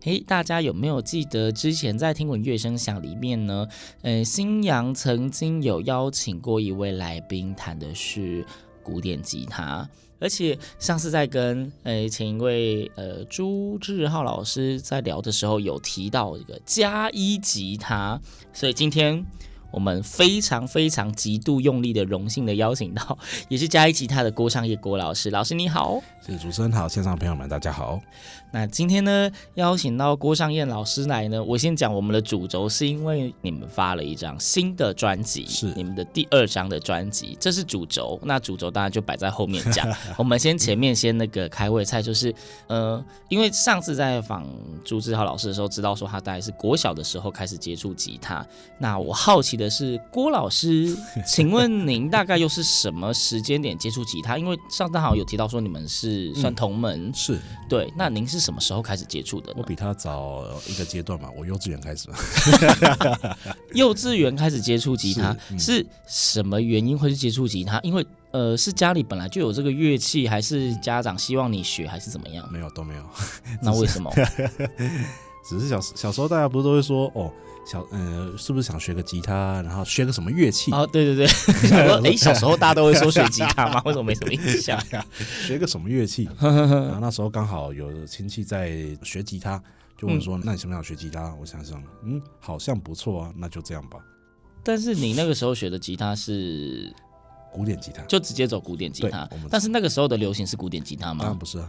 嘿，大家有没有记得之前在听闻乐声响里面呢？呃，新阳曾经有邀请过一位来宾，弹的是古典吉他，而且上次在跟呃前一位呃朱志浩老师在聊的时候，有提到一个加一吉他，所以今天。我们非常非常极度用力的荣幸的邀请到，也是加一吉他的郭尚业郭老师。老师你好，是主持人好，线上朋友们大家好。那今天呢，邀请到郭尚燕老师来呢，我先讲我们的主轴，是因为你们发了一张新的专辑，是你们的第二张的专辑，这是主轴。那主轴当然就摆在后面讲，我们先前面先那个开胃菜，就是呃，因为上次在访朱志浩老师的时候，知道说他大概是国小的时候开始接触吉他。那我好奇的是，郭老师，请问您大概又是什么时间点接触吉他？因为上次好像有提到说你们是算同门，是对，那您是什么时候开始接触的？我比他早一个阶段嘛，我幼稚园开始嘛。幼稚园开始接触吉他是嗯是什么原因会去接触吉他？因为呃，是家里本来就有这个乐器，还是家长希望你学，还是怎么样？没有都没有，那为什么？只是小小时候大家不是都会说哦，小呃是不是想学个吉他，然后学个什么乐器？哦，对对对，想说哎，小时候大家都会说学吉他吗？为什么没什么印象呀？学个什么乐器？然后那时候刚好有亲戚在学吉他，就问说：“那你想不想学吉他？”我想想，嗯，好像不错啊，那就这样吧。但是你那个时候学的吉他是古典吉他，就直接走古典吉他但是那个时候的流行是古典吉他吗？当然不是啊。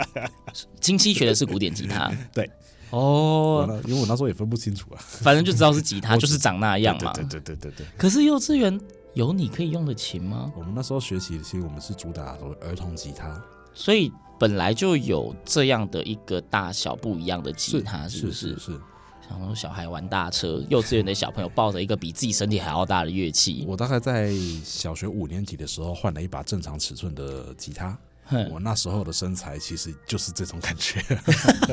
亲戚学的是古典吉他，对，我哦，那因为我那时候也分不清楚啊。反正就知道是吉他，就是长那样嘛。对对对对对对。可是幼稚园有你可以用的琴吗？我们那时候学习，其实我们是主打所谓儿童吉他，所以本来就有这样的一个大小不一样的吉他，是不是？是是。想说小孩玩大车，幼稚园的小朋友 抱着一个比自己身体还要大的乐器，我大概在小学五年级的时候换了一把正常尺寸的吉他。哼我那时候的身材其实就是这种感觉。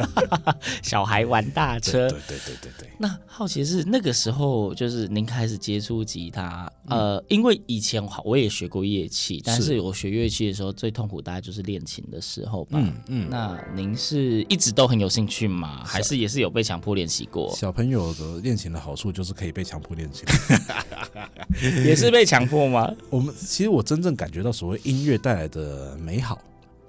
小孩玩大车。对对对对对。那好奇是那个时候，就是您开始接触吉他，嗯呃，因为以前我也学过乐器，但是是我学乐器的时候最痛苦大概就是练琴的时候吧。嗯嗯。那您是一直都很有兴趣吗？还是也是有被强迫练习过？小朋友的练琴的好处就是可以被强迫练琴。也是被强迫吗？我们其实我真正感觉到所谓音乐带来的美好，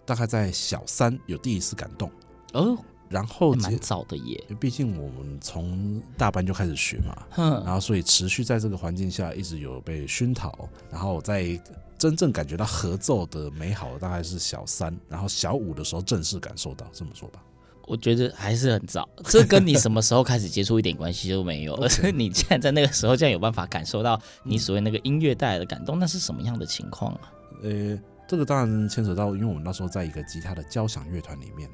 大概在小三有第一次感动。哦，然后还蛮早的耶。毕竟我们从大班就开始学嘛，哼，然后所以持续在这个环境下一直有被熏陶，然后在真正感觉到合奏的美好，大概是小三，然后小五的时候正式感受到，这么说吧。我觉得还是很早，这跟你什么时候开始接触一点关系都没有，而是 你既然在那个时候，竟然有办法感受到你所谓那个音乐带来的感动，那是什么样的情况啊？呃，这个当然牵扯到，因为我们那时候在一个吉他的交响乐团里面，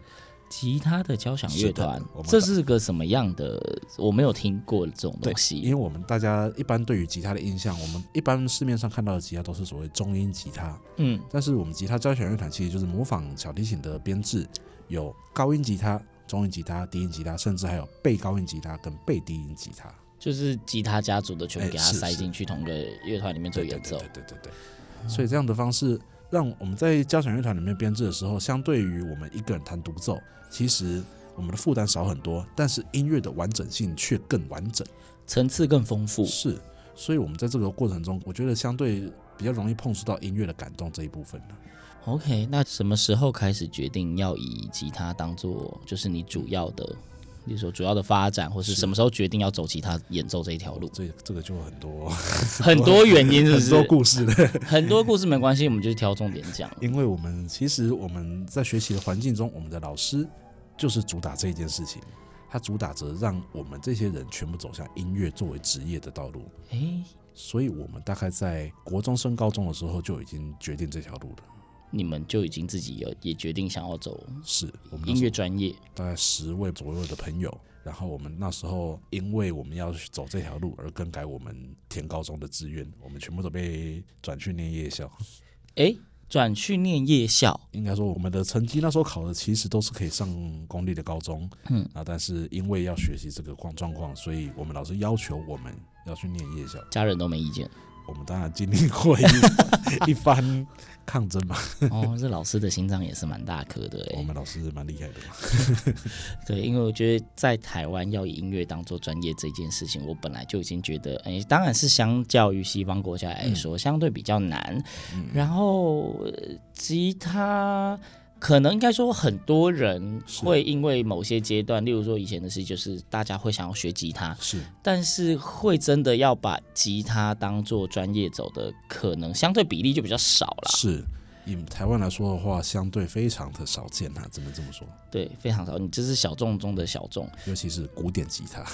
吉他的交响乐团这是个什么样的？我没有听过这种东西。因为我们大家一般对于吉他的印象，我们一般市面上看到的吉他都是所谓中音吉他，嗯，但是我们吉他交响乐团其实就是模仿小提琴的编制，有高音吉他、中音吉他、低音吉他，甚至还有背高音吉他跟背低音吉他。就是吉他家族的全部给它塞进去同一个乐团里面做演奏。对对对对对。所以这样的方式，让我们在交响乐团里面编制的时候，相对于我们一个人弹独奏，其实我们的负担少很多，但是音乐的完整性却更完整，层次更丰富。是。所以我们在这个过程中，我觉得相对比较容易碰触到音乐的感动这一部分 OK，那什么时候开始决定要以吉他当做就是你主要的比如说主要的发展，或是什么时候决定要走吉他演奏这一条路？这这个就很多 很多原因，是不是？很多故事的，很多故事没关系，我们就挑重点讲。因为我们其实我们在学习的环境中，我们的老师就是主打这一件事情，他主打着让我们这些人全部走向音乐作为职业的道路。哎，所以我们大概在国中升高中的时候就已经决定这条路了。你们就已经自己有也决定想要走是音乐专业，大概十位左右的朋友，然后我们那时候因为我们要去走这条路而更改我们填高中的志愿，我们全部都被转去念夜校。哎，转去念夜校，应该说我们的成绩那时候考的其实都是可以上公立的高中，嗯啊，但是因为要学习这个状状况，所以我们老师要求我们要去念夜校，家人都没意见。我们当然经历过一 一番抗争嘛。哦，这老师的心脏也是蛮大颗的。我们老师蛮厉害的嘛。对，因为我觉得在台湾要以音乐当做专业这件事情，我本来就已经觉得，哎，当然是相较于西方国家来说，嗯、相对比较难。嗯、然后吉他。可能应该说，很多人会因为某些阶段，例如说以前的事，就是大家会想要学吉他，是，但是会真的要把吉他当做专业走的，可能相对比例就比较少了。是，以台湾来说的话，相对非常的少见啊，只能这么说。对，非常少，你这是小众中的小众，尤其是古典吉他。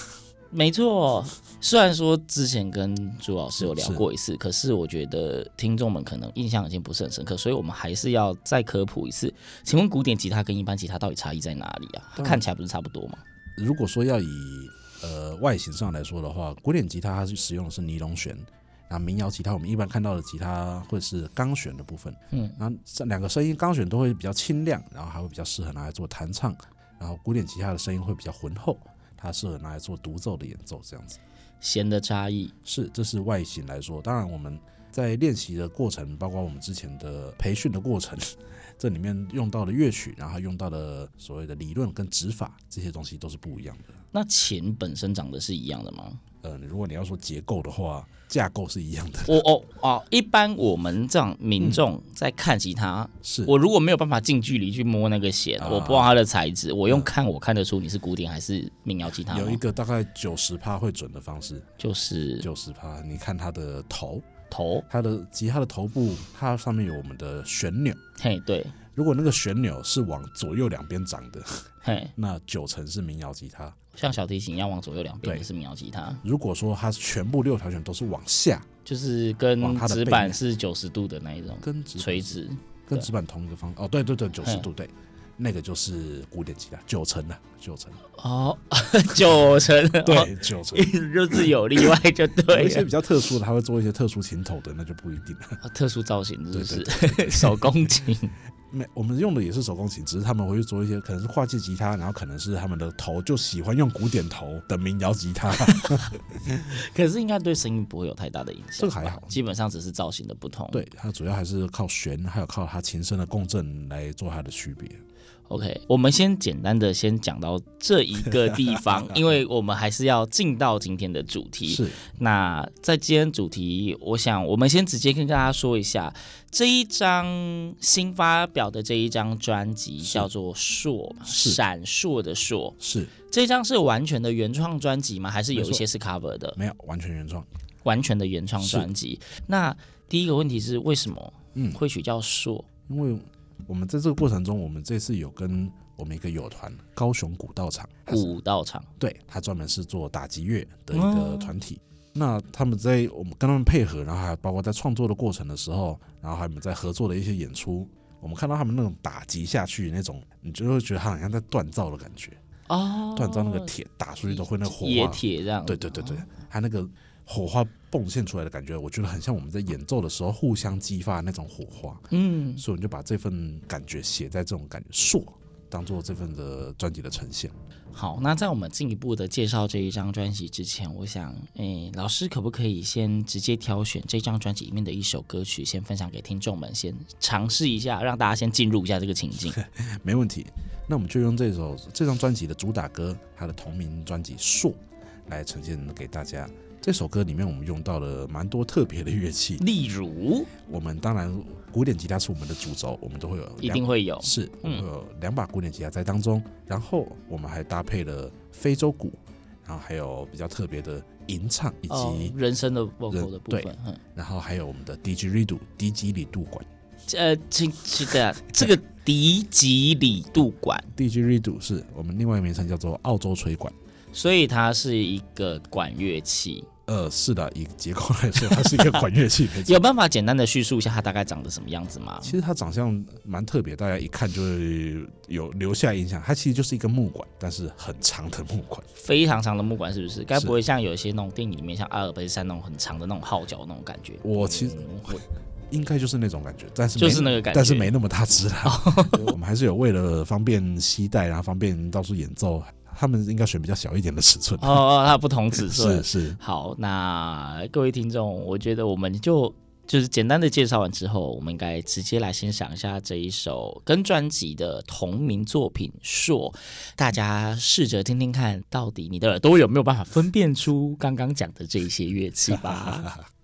没错，虽然说之前跟朱老师有聊过一次，是，可是我觉得听众们可能印象已经不是很深刻，所以我们还是要再科普一次。请问古典吉他跟一般吉他到底差异在哪里啊？它看起来不是差不多吗？如果说要以呃外形上来说的话，古典吉他它是使用的是尼龙弦，那民谣吉他我们一般看到的吉他会是钢弦的部分，嗯，那这两个声音钢弦都会比较清亮，然后还会比较适合拿来做弹唱，然后古典吉他的声音会比较浑厚。它适合拿来做独奏的演奏，这样子。弦的差异是，这是外形来说。当然，我们在练习的过程，包括我们之前的培训的过程，这里面用到的乐曲，然后用到的所谓的理论跟指法，这些东西都是不一样的。那琴本身长得是一样的吗？呃，如果你要说结构的话，架构是一样的。我哦哦，一般我们这样民众在看吉他，嗯、是我如果没有办法近距离去摸那个弦，啊、我不知道它的材质，我用看我看得出你是古典还是民谣吉他。有一个大概九十趴会准的方式，就是九十趴。你看它的头头，它的吉他的头部，它上面有我们的旋钮。嘿，对。如果那个旋钮是往左右两边长的，嘿，那九成是民谣吉他。像小提琴一样往左右两边也是民谣吉他。如果说它全部六条弦都是往下，就是跟直板是九十度的那一种，跟垂直，跟直板同一个方。哦，对对对，九十度，对，那个就是古典吉他，九成的，九成。哦，九成，对，九成，就是有例外就对。有一些比较特殊的，他会做一些特殊琴头的，那就不一定了。特殊造型就是 手工琴。没，我们用的也是手工琴，只是他们会去做一些可能是跨界吉他，然后可能是他们的头就喜欢用古典头的民谣吉他。可是应该对声音不会有太大的影响，这个还好，基本上只是造型的不同。对，它主要还是靠弦，还有靠它琴声的共振来做它的区别。OK，我们先简单的先讲到这一个地方，因为我们还是要进到今天的主题。是，那在今天主题，我想我们先直接跟大家说一下，这一张新发表的这一张专辑叫做硕《硕》，闪烁的烁。是，这张是完全的原创专辑吗？还是有一些是 cover 的？没有，完全原创，完全的原创专辑。那第一个问题是，为什么嗯会取叫硕？因为我们在这个过程中，我们这次有跟我们一个友团高雄古道场，古道场，对，他专门是做打击乐的一个团体。嗯、那他们在我们跟他们配合，然后还包括在创作的过程的时候，然后还有我们在合作的一些演出，我们看到他们那种打击下去那种，你就会觉得他好像在锻造的感觉哦，锻造那个铁打出去都会那火花，铁这样，对对对对，他那个。火花迸现出来的感觉，我觉得很像我们在演奏的时候互相激发的那种火花。嗯，所以我们就把这份感觉写在这种感觉硕，当做这份的专辑的呈现。好，那在我们进一步的介绍这一张专辑之前，我想，诶，老师可不可以先直接挑选这张专辑里面的一首歌曲，先分享给听众们，先尝试一下，让大家先进入一下这个情境。没问题，那我们就用这首这张专辑的主打歌，它的同名专辑《硕》来呈现给大家。这首歌里面我们用到了蛮多特别的乐器，例如，我们当然古典吉他是我们的主轴，我们都会有，一定会有，是，我们会有两把古典吉他在当中，然后我们还搭配了非洲鼓，然后还有比较特别的吟唱以及、哦、人声的 vocal 的部分，然后还有我们的 didgeridoo 迪吉里杜管。呃，请记得 这个迪吉里杜管，didgeridoo 是我们另外一个名称叫做澳洲吹管，所以它是一个管乐器。呃，是的，以结构来说，它是一个管乐器。有办法简单的叙述一下它大概长得什么样子吗？其实它长相蛮特别，大家一看就会有留下印象。它其实就是一个木管，但是很长的木管，非常长的木管，是不是？该不会像有一些那种电影里面，像阿尔卑斯山那种很长的那种号角那种感觉？我其实应该就是那种感觉，但是就是那个感觉，但是没那么大只啦。我们还是有为了方便携带，然后方便到处演奏，他们应该选比较小一点的尺寸。哦哦，它不同尺寸 是是。好，那各位听众，我觉得我们就就是简单的介绍完之后，我们应该直接来欣赏一下这一首跟专辑的同名作品《硕》，大家试着听听看，到底你的耳朵有没有办法分辨出刚刚讲的这一些乐器吧。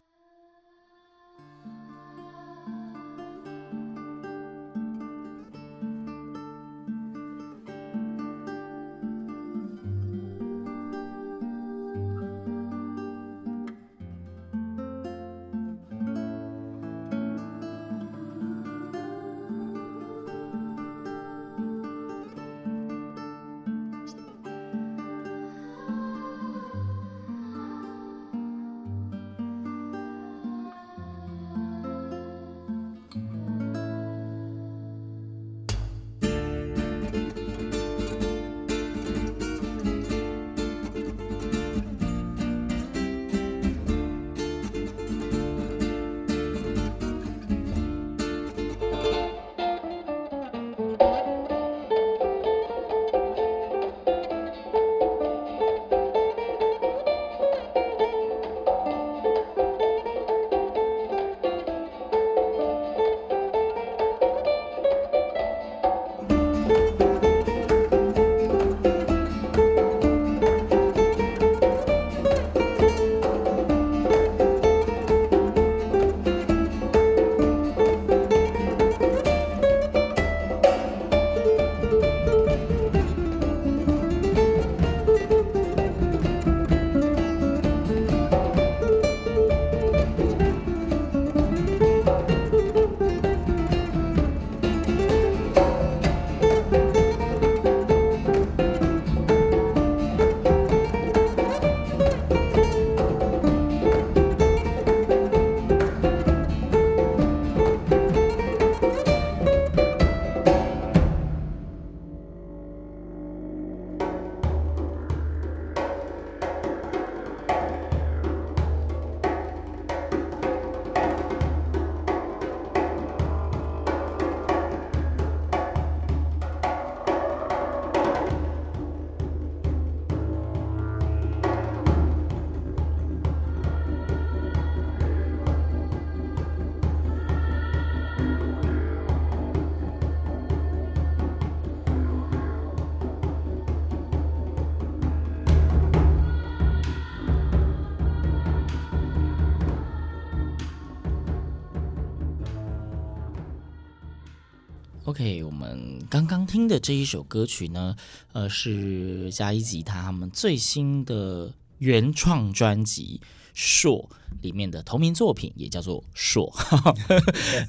听的这一首歌曲呢，呃，是加一吉他他们最新的原创专辑《硕》里面的同名作品，也叫做《硕》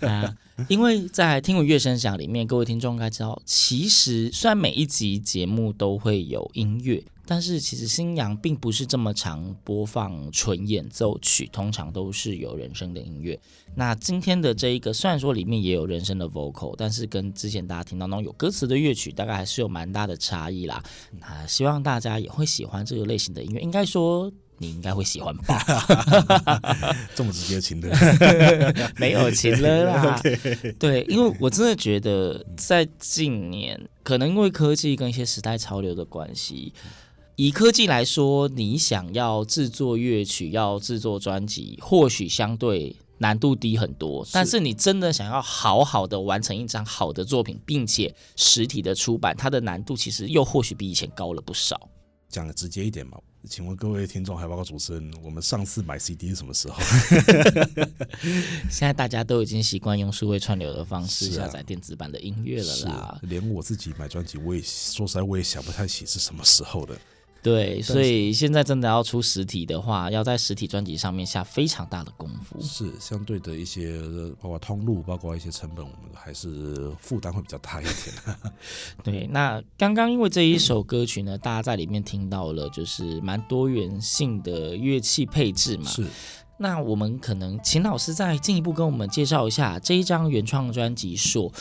啊。因为在听闻乐声响里面，各位听众应该知道，其实虽然每一集节目都会有音乐。但是其实星洋并不是这么常播放纯演奏曲，通常都是有人声的音乐。那今天的这一个虽然说里面也有人声的 vocal，但是跟之前大家听到那种有歌词的乐曲，大概还是有蛮大的差异啦。那希望大家也会喜欢这个类型的音乐，应该说你应该会喜欢吧？这么直接情的，没有情了啦。对，因为我真的觉得在近年，可能因为科技跟一些时代潮流的关系。以科技来说，你想要制作乐曲、要制作专辑，或许相对难度低很多。是。但是你真的想要好好的完成一张好的作品，并且实体的出版，它的难度其实又或许比以前高了不少。讲的直接一点嘛，请问各位听众还包括主持人，我们上次买 CD 是什么时候？现在大家都已经习惯用数位串流的方式下载电子版的音乐了啦。连我自己买专辑，我也说实在，我也想不太起是什么时候的。对，所以现在真的要出实体的话，要在实体专辑上面下非常大的功夫。是相对的一些，包括通路，包括一些成本，我们还是负担会比较大一点。对，那刚刚因为这一首歌曲呢，大家在里面听到了就是蛮多元性的乐器配置嘛。是，那我们可能请老师再进一步跟我们介绍一下这一张原创专辑说。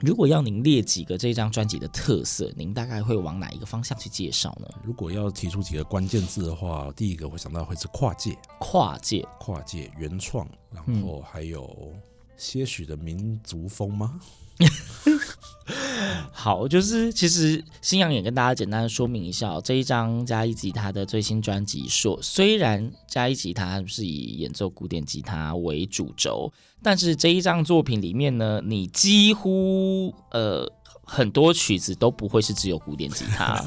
如果要您列几个这张专辑的特色，您大概会往哪一个方向去介绍呢？如果要提出几个关键字的话，第一个会想到会是跨界，跨界，跨界原创，然后还有些许的民族风吗？好，就是其实新阳也跟大家简单的说明一下，这一张加一吉他的最新专辑说，虽然加一吉他是以演奏古典吉他为主轴，但是这一张作品里面呢，你几乎呃。很多曲子都不会是只有古典吉他，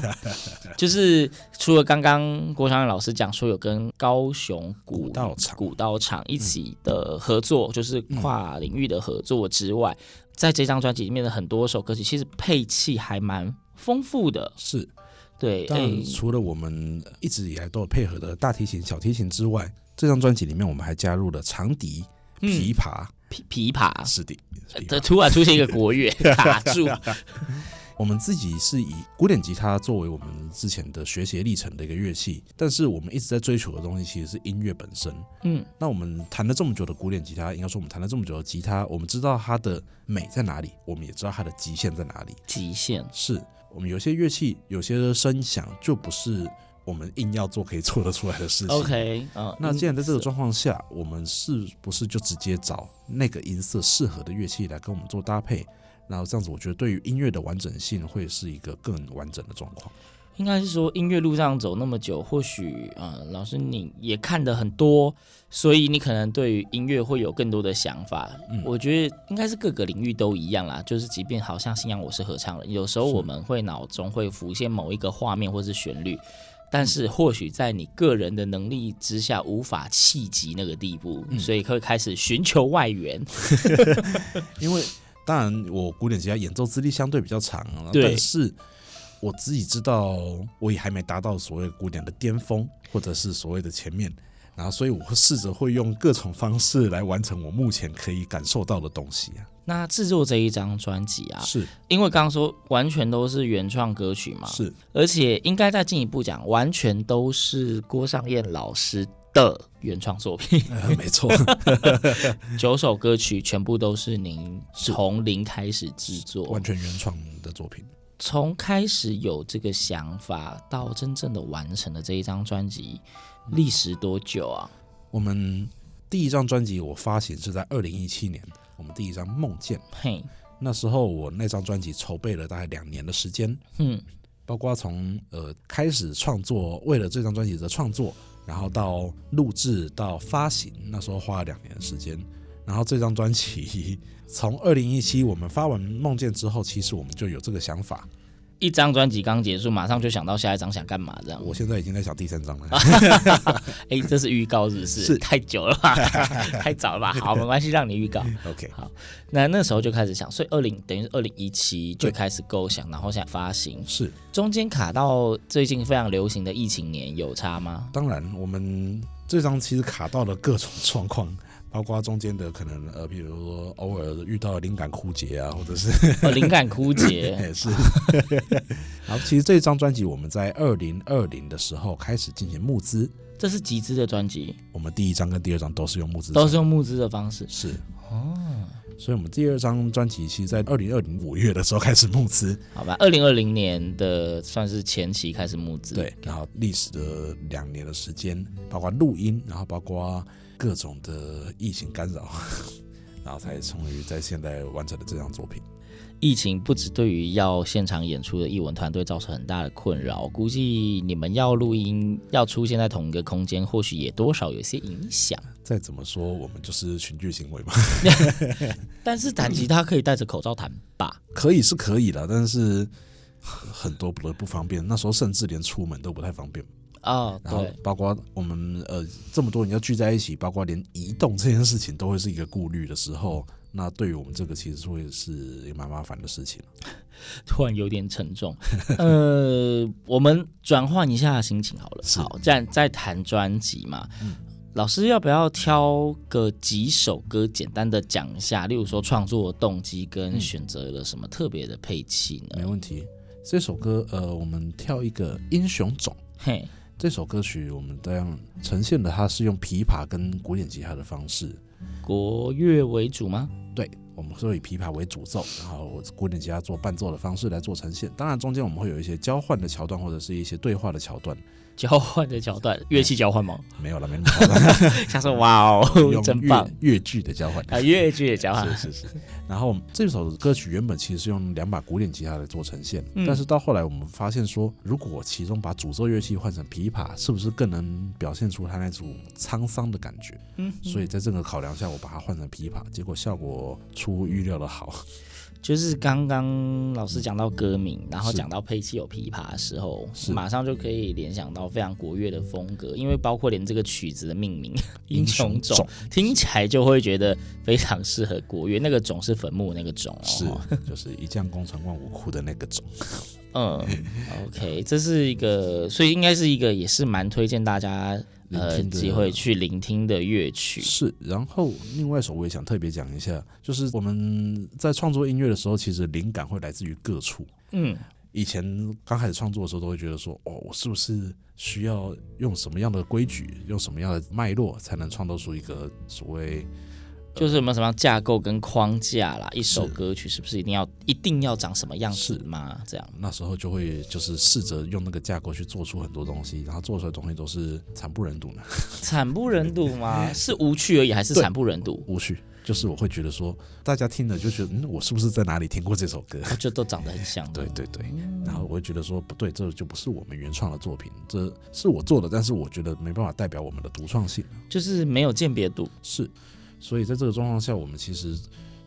就是除了刚刚郭湘老师讲说有跟高雄古，古道场古道场一起的合作，嗯、就是跨领域的合作之外，嗯、在这张专辑里面的很多首歌曲，其实配器还蛮丰富的。是，对。但除了我们一直以来都有配合的大提琴、小提琴之外，这张专辑里面我们还加入了长笛、琵琶。嗯琵琵琶是的，这突然出现一个国乐卡住。我们自己是以古典吉他作为我们之前的学习历程的一个乐器，但是我们一直在追求的东西其实是音乐本身。嗯，那我们弹了这么久的古典吉他，应该说我们弹了这么久的吉他，我们知道它的美在哪里，我们也知道它的极限在哪里。极限是我们有些乐器，有些声响就不是。我们硬要做可以做得出来的事情。OK，嗯，那既然在这个状况下，我们是不是就直接找那个音色适合的乐器来跟我们做搭配？然后这样子，我觉得对于音乐的完整性会是一个更完整的状况。应该是说，音乐路上走那么久，或许呃，老师你也看的很多，所以你可能对于音乐会有更多的想法。嗯，我觉得应该是各个领域都一样啦。就是即便好像信仰我是合唱人，有时候我们会脑中会浮现某一个画面或是旋律。但是或许在你个人的能力之下无法企及那个地步，嗯、所以会开始寻求外援。因为当然我古典吉他演奏资历相对比较长，对但是我自己知道我也还没达到所谓古典的巅峰，或者是所谓的前面。然后，所以我会试着会用各种方式来完成我目前可以感受到的东西啊。那制作这一张专辑啊，是因为刚刚说完全都是原创歌曲嘛？是，而且应该再进一步讲，完全都是郭尚燕老师的原创作品。呃、没错，九首歌曲全部都是您从零开始制作，完全原创的作品。从开始有这个想法到真正的完成的这一张专辑。历时多久啊？我们第一张专辑我发行是在二零一七年，我们第一张《梦见》。嘿，那时候我那张专辑筹备了大概两年的时间，嗯，包括从呃开始创作，为了这张专辑的创作，然后到录制到发行，那时候花了两年时间。然后这张专辑从二零一七我们发完《梦见》之后，其实我们就有这个想法。一张专辑刚结束，马上就想到下一张想干嘛这样。我现在已经在想第三张了。哎，这是预告是不是？是太久了吧？太早了吧？好，没关系，让你预告。OK，好。那那时候就开始想，所以二零等于是二零一七就开始构想，然后想发行。是中间卡到最近非常流行的疫情年有差吗？当然，我们这张其实卡到了各种状况。包括中间的可能呃，比如说偶尔遇到灵感枯竭啊，或者是灵、哦、感枯竭也 是。然后其实这张专辑我们在二零二零的时候开始进行募资，这是集资的专辑。我们第一张跟第二张都是用募资，都是用募资的方式。是哦，所以我们第二张专辑其实，在二零二零五月的时候开始募资。好吧，二零二零年的算是前期开始募资，对，然后历时的两年的时间，包括录音，然后包括。各种的疫情干扰，然后才终于在现在完成了这张作品。疫情不止对于要现场演出的艺文团队造成很大的困扰，估计你们要录音要出现在同一个空间，或许也多少有些影响。再怎么说，我们就是群聚行为嘛。但是弹吉他可以戴着口罩弹吧？可以是可以的，但是很多不不方便。那时候甚至连出门都不太方便。哦，然后包括我们呃这么多人要聚在一起，包括连移动这件事情都会是一个顾虑的时候，那对于我们这个其实会是一个蛮麻烦的事情。突然有点沉重，呃，我们转换一下心情好了。好，在在谈专辑嘛，嗯，老师要不要挑个几首歌，简单的讲一下？例如说创作动机跟选择了什么特别的配器呢？没问题，这首歌呃，我们挑一个英雄种。嘿。这首歌曲我们这样呈现的，它是用琵琶跟古典吉他的方式，国乐为主吗？对，我们是以琵琶为主奏，然后古典吉他做伴奏的方式来做呈现。当然中间我们会有一些交换的桥段，或者是一些对话的桥段。交换的桥段，乐器交换吗？没有了，没那么 好了。想说哇哦，真棒！乐剧的交换啊，乐剧的交换，是是是。然后这首歌曲原本其实是用两把古典吉他来做呈现，嗯、但是到后来我们发现说，如果其中把主奏乐器换成琵琶，是不是更能表现出它那种沧桑的感觉？嗯，所以在这个考量下，我把它换成琵琶，结果效果出乎预料的好。就是刚刚老师讲到歌名，然后讲到配器有琵琶的时候，马上就可以联想到非常国乐的风格，因为包括连这个曲子的命名“英雄种”听起来就会觉得非常适合国乐。那个“种”是坟墓那个“种”哦，是就是一将功成万骨枯的那个“种”。嗯，OK，这是一个，所以应该是一个也是蛮推荐大家。呃，机会去聆听的乐曲是，然后另外一首我也想特别讲一下，就是我们在创作音乐的时候，其实灵感会来自于各处。嗯，以前刚开始创作的时候，都会觉得说，哦，我是不是需要用什么样的规矩，用什么样的脉络，才能创造出一个所谓。就是什么什么架构跟框架啦，一首歌曲是不是一定要一定要长什么样子吗？这样那时候就会就是试着用那个架构去做出很多东西，然后做出来的东西都是惨不忍睹呢。惨不忍睹吗？是无趣而已，还是惨不忍睹？无趣，就是我会觉得说，大家听了就觉得，嗯，我是不是在哪里听过这首歌？就都长得很像。对对对，然后我会觉得说，不对，这就不是我们原创的作品，这是我做的，但是我觉得没办法代表我们的独创性，就是没有鉴别度。是。所以在这个状况下，我们其实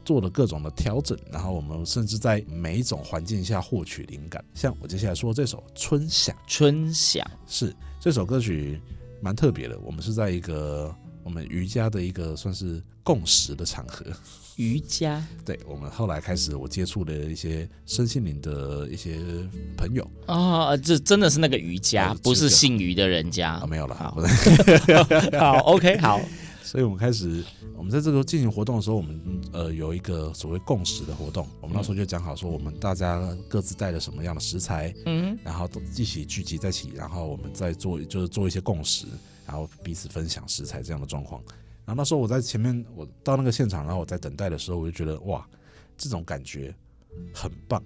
做了各种的调整，然后我们甚至在每一种环境下获取灵感。像我接下来说这首《春响》，春响是这首歌曲蛮特别的。我们是在一个我们瑜伽的一个算是共识的场合。瑜伽，对，我们后来开始，我接触了一些身心灵的一些朋友啊，这真的是那个瑜伽，不是姓余的人家啊，没有了。好，好，OK，好。所以我们开始，我们在这个进行活动的时候，我们呃有一个所谓共识的活动。我们那时候就讲好说，我们大家各自带了什么样的食材，嗯，然后都一起聚集在一起，然后我们再做就是做一些共识，然后彼此分享食材这样的状况。然后那时候我在前面，我到那个现场，然后我在等待的时候，我就觉得哇，这种感觉很棒。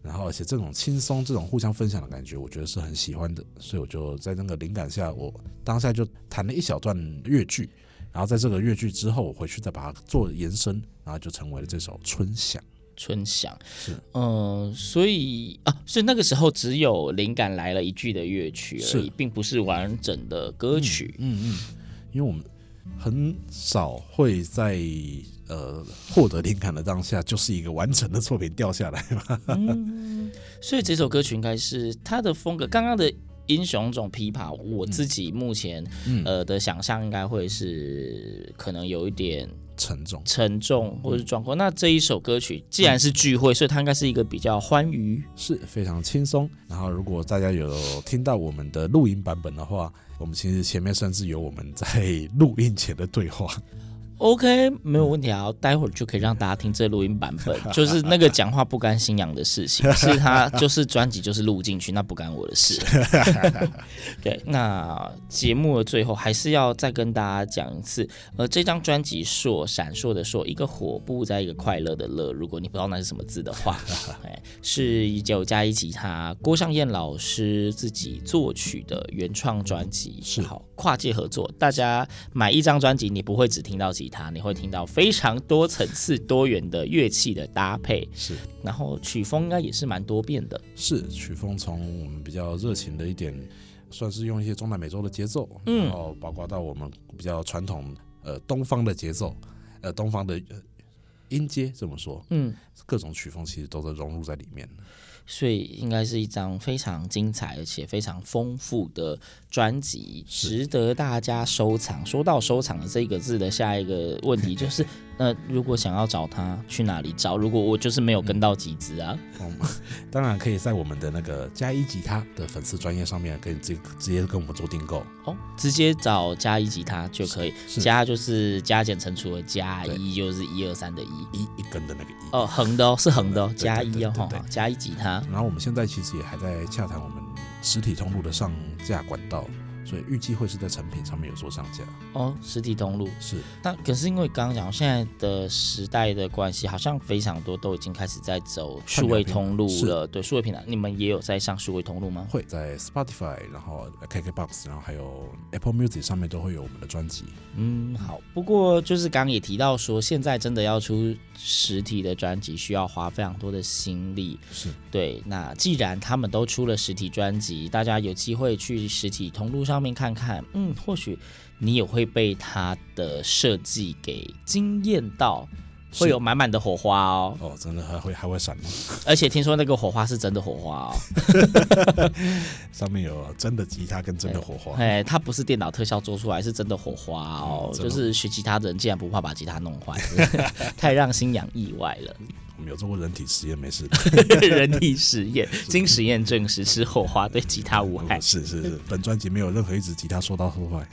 然后而且这种轻松、这种互相分享的感觉，我觉得是很喜欢的。所以我就在那个灵感下，我当下就弹了一小段乐句。然后在这个乐句之后，我回去再把它做延伸，然后就成为了这首《春响》。春响是，嗯、呃，所以啊，所以那个时候只有灵感来了一句的乐曲而已，是并不是完整的歌曲。嗯嗯，嗯，因为我们很少会在呃获得灵感的当下，就是一个完整的作品掉下来嘛。嗯，所以这首歌曲应该是它的风格，刚刚的。英雄种琵琶，我自己目前、嗯、呃的想象应该会是可能有一点沉重、沉重或者是壮阔。嗯、那这一首歌曲既然是聚会，嗯、所以它应该是一个比较欢愉，是非常轻松。然后如果大家有听到我们的录音版本的话，我们其实前面甚至有我们在录音前的对话。OK，没有问题啊，待会儿就可以让大家听这录音版本，就是那个讲话不干新娘的事情，是他就是专辑就是录进去，那不干我的事。对，那节目的最后还是要再跟大家讲一次，呃，这张专辑硕闪烁的烁，一个火不在一个快乐的乐，如果你不知道那是什么字的话，哎，是九加一吉他，郭尚燕老师自己作曲的原创专辑，是。好跨界合作，大家买一张专辑，你不会只听到吉他。你会听到非常多层次、多元的乐器的搭配，是，然后曲风应该也是蛮多变的。是曲风从我们比较热情的一点，算是用一些中南美洲的节奏，嗯，然后包括到我们比较传统呃东方的节奏，呃东方的音阶这么说，嗯，各种曲风其实都在融入在里面。所以应该是一张非常精彩而且非常丰富的专辑，值得大家收藏。说到收藏的这个字的下一个问题就是，那如果想要找他去哪里找？如果我就是没有跟到几支啊、嗯嗯，当然可以在我们的那个加一吉他的粉丝专业上面，可以直直接跟我们做订购。哦，直接找加一吉他就可以，加就是加减乘除的加，一就是一二三的一，一一根的那个一。哦，横的哦，是横的哦，加一哦，加一吉他。然后我们现在其实也还在洽谈我们实体通路的上架管道。所以预计会是在成品上面有做上架哦，实体通路是。那可是因为刚刚讲现在的时代的关系，好像非常多都已经开始在走数位通路了。对，数位平台，你们也有在上数位通路吗？会在 Spotify，然后 KKBox，然后还有 Apple Music 上面都会有我们的专辑。嗯，好。不过就是刚刚也提到说，现在真的要出实体的专辑，需要花非常多的心力。是对。那既然他们都出了实体专辑，大家有机会去实体通路上。上面看看，嗯，或许你也会被它的设计给惊艳到，会有满满的火花哦。哦，真的还会还会闪吗？而且听说那个火花是真的火花哦，上面有真的吉他跟真的火花。哎，它不是电脑特效做出来，是真的火花哦。嗯、就是学吉他的人竟然不怕把吉他弄坏，太让星洋意外了。我们有做过人体实验，没事。人体实验，经实验证实是火花对吉他无害。是是是，本专辑没有任何一支吉他受到破坏。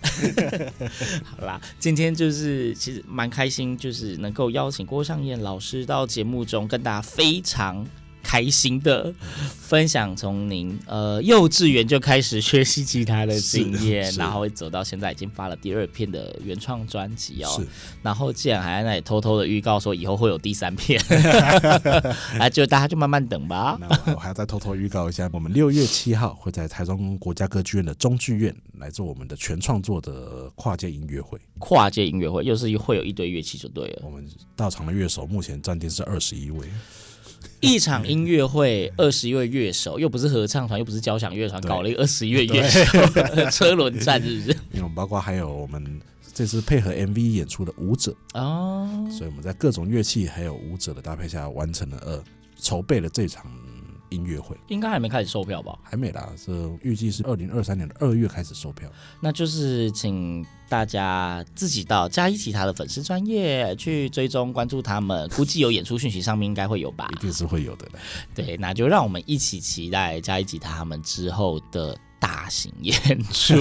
好啦，今天就是其实蛮开心，就是能够邀请郭尚燕老师到节目中跟大家非常。开心的分享，从您呃幼稚园就开始学习吉他的经验，然后走到现在已经发了第二片的原创专辑哦。然后竟然还在那里偷偷的预告说以后会有第三片，那就大家就慢慢等吧。那我还要再偷偷预告一下，我们六月七号会在台中国家歌剧院的中剧院来做我们的全创作的跨界音乐会。跨界音乐会又是会有一堆乐器就对了。我们到场的乐手目前暂定是二十一位。一场音乐会，二十一位乐手，又不是合唱团，又不是交响乐团，搞了一个二十一位乐手，车轮战是不是？因为包括还有我们这次配合 MV 演出的舞者哦，所以我们在各种乐器还有舞者的搭配下，完成了呃筹备了这场。音乐会应该还没开始售票吧？还没啦，是预计是二零二三年的二月开始售票。那就是请大家自己到加一吉他的粉丝专业去追踪关注他们，估计有演出讯息上面应该会有吧？一定是会有的。对，那就让我们一起期待加一吉他他们之后的。大型演出，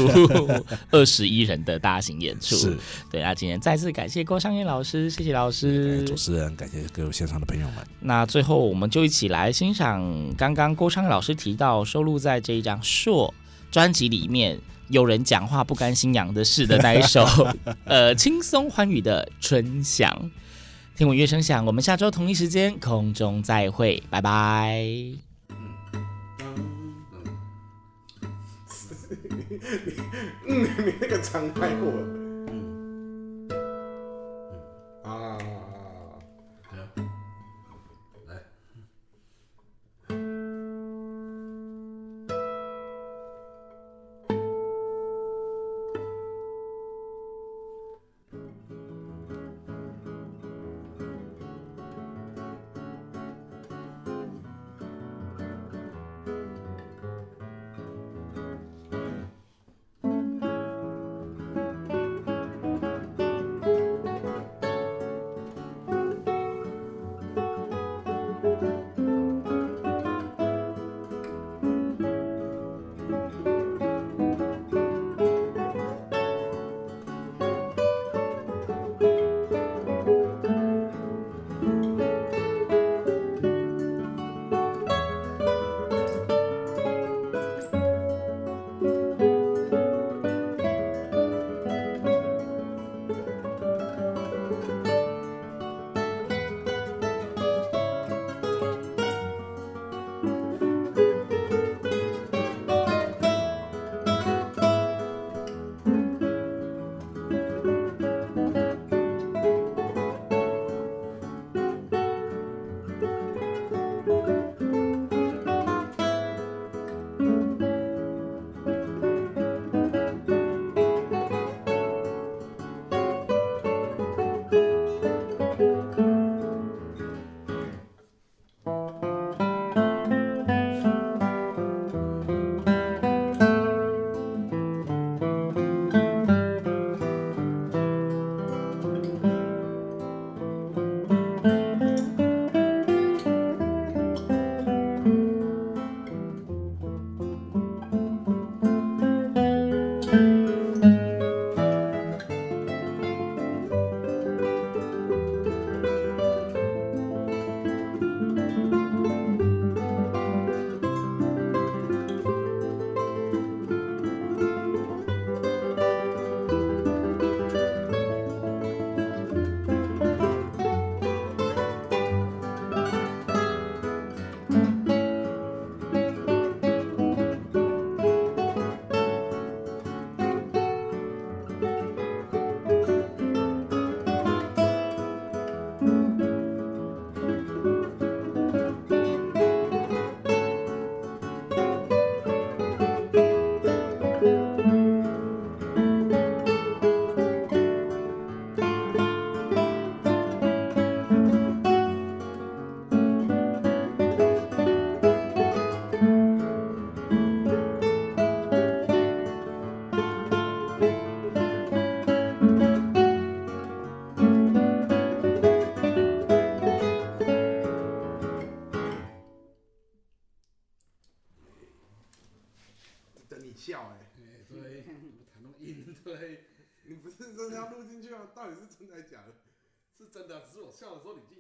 二十一人的大型演出，是对。那今天再次感谢郭尚燕老师，谢谢老师。主持人，感谢各位现场的朋友们。那最后，我们就一起来欣赏刚刚郭尚燕老师提到收录在这一张《硕》专辑里面，有人讲话不甘心养的事的那一首，呃，轻松欢愉的《春响》。听闻乐声响，我们下周同一时间空中再会，拜拜。嗯，你那个长太过了。嗯，啊。到底是真的还是假的？是真的。只是我笑的时候，你就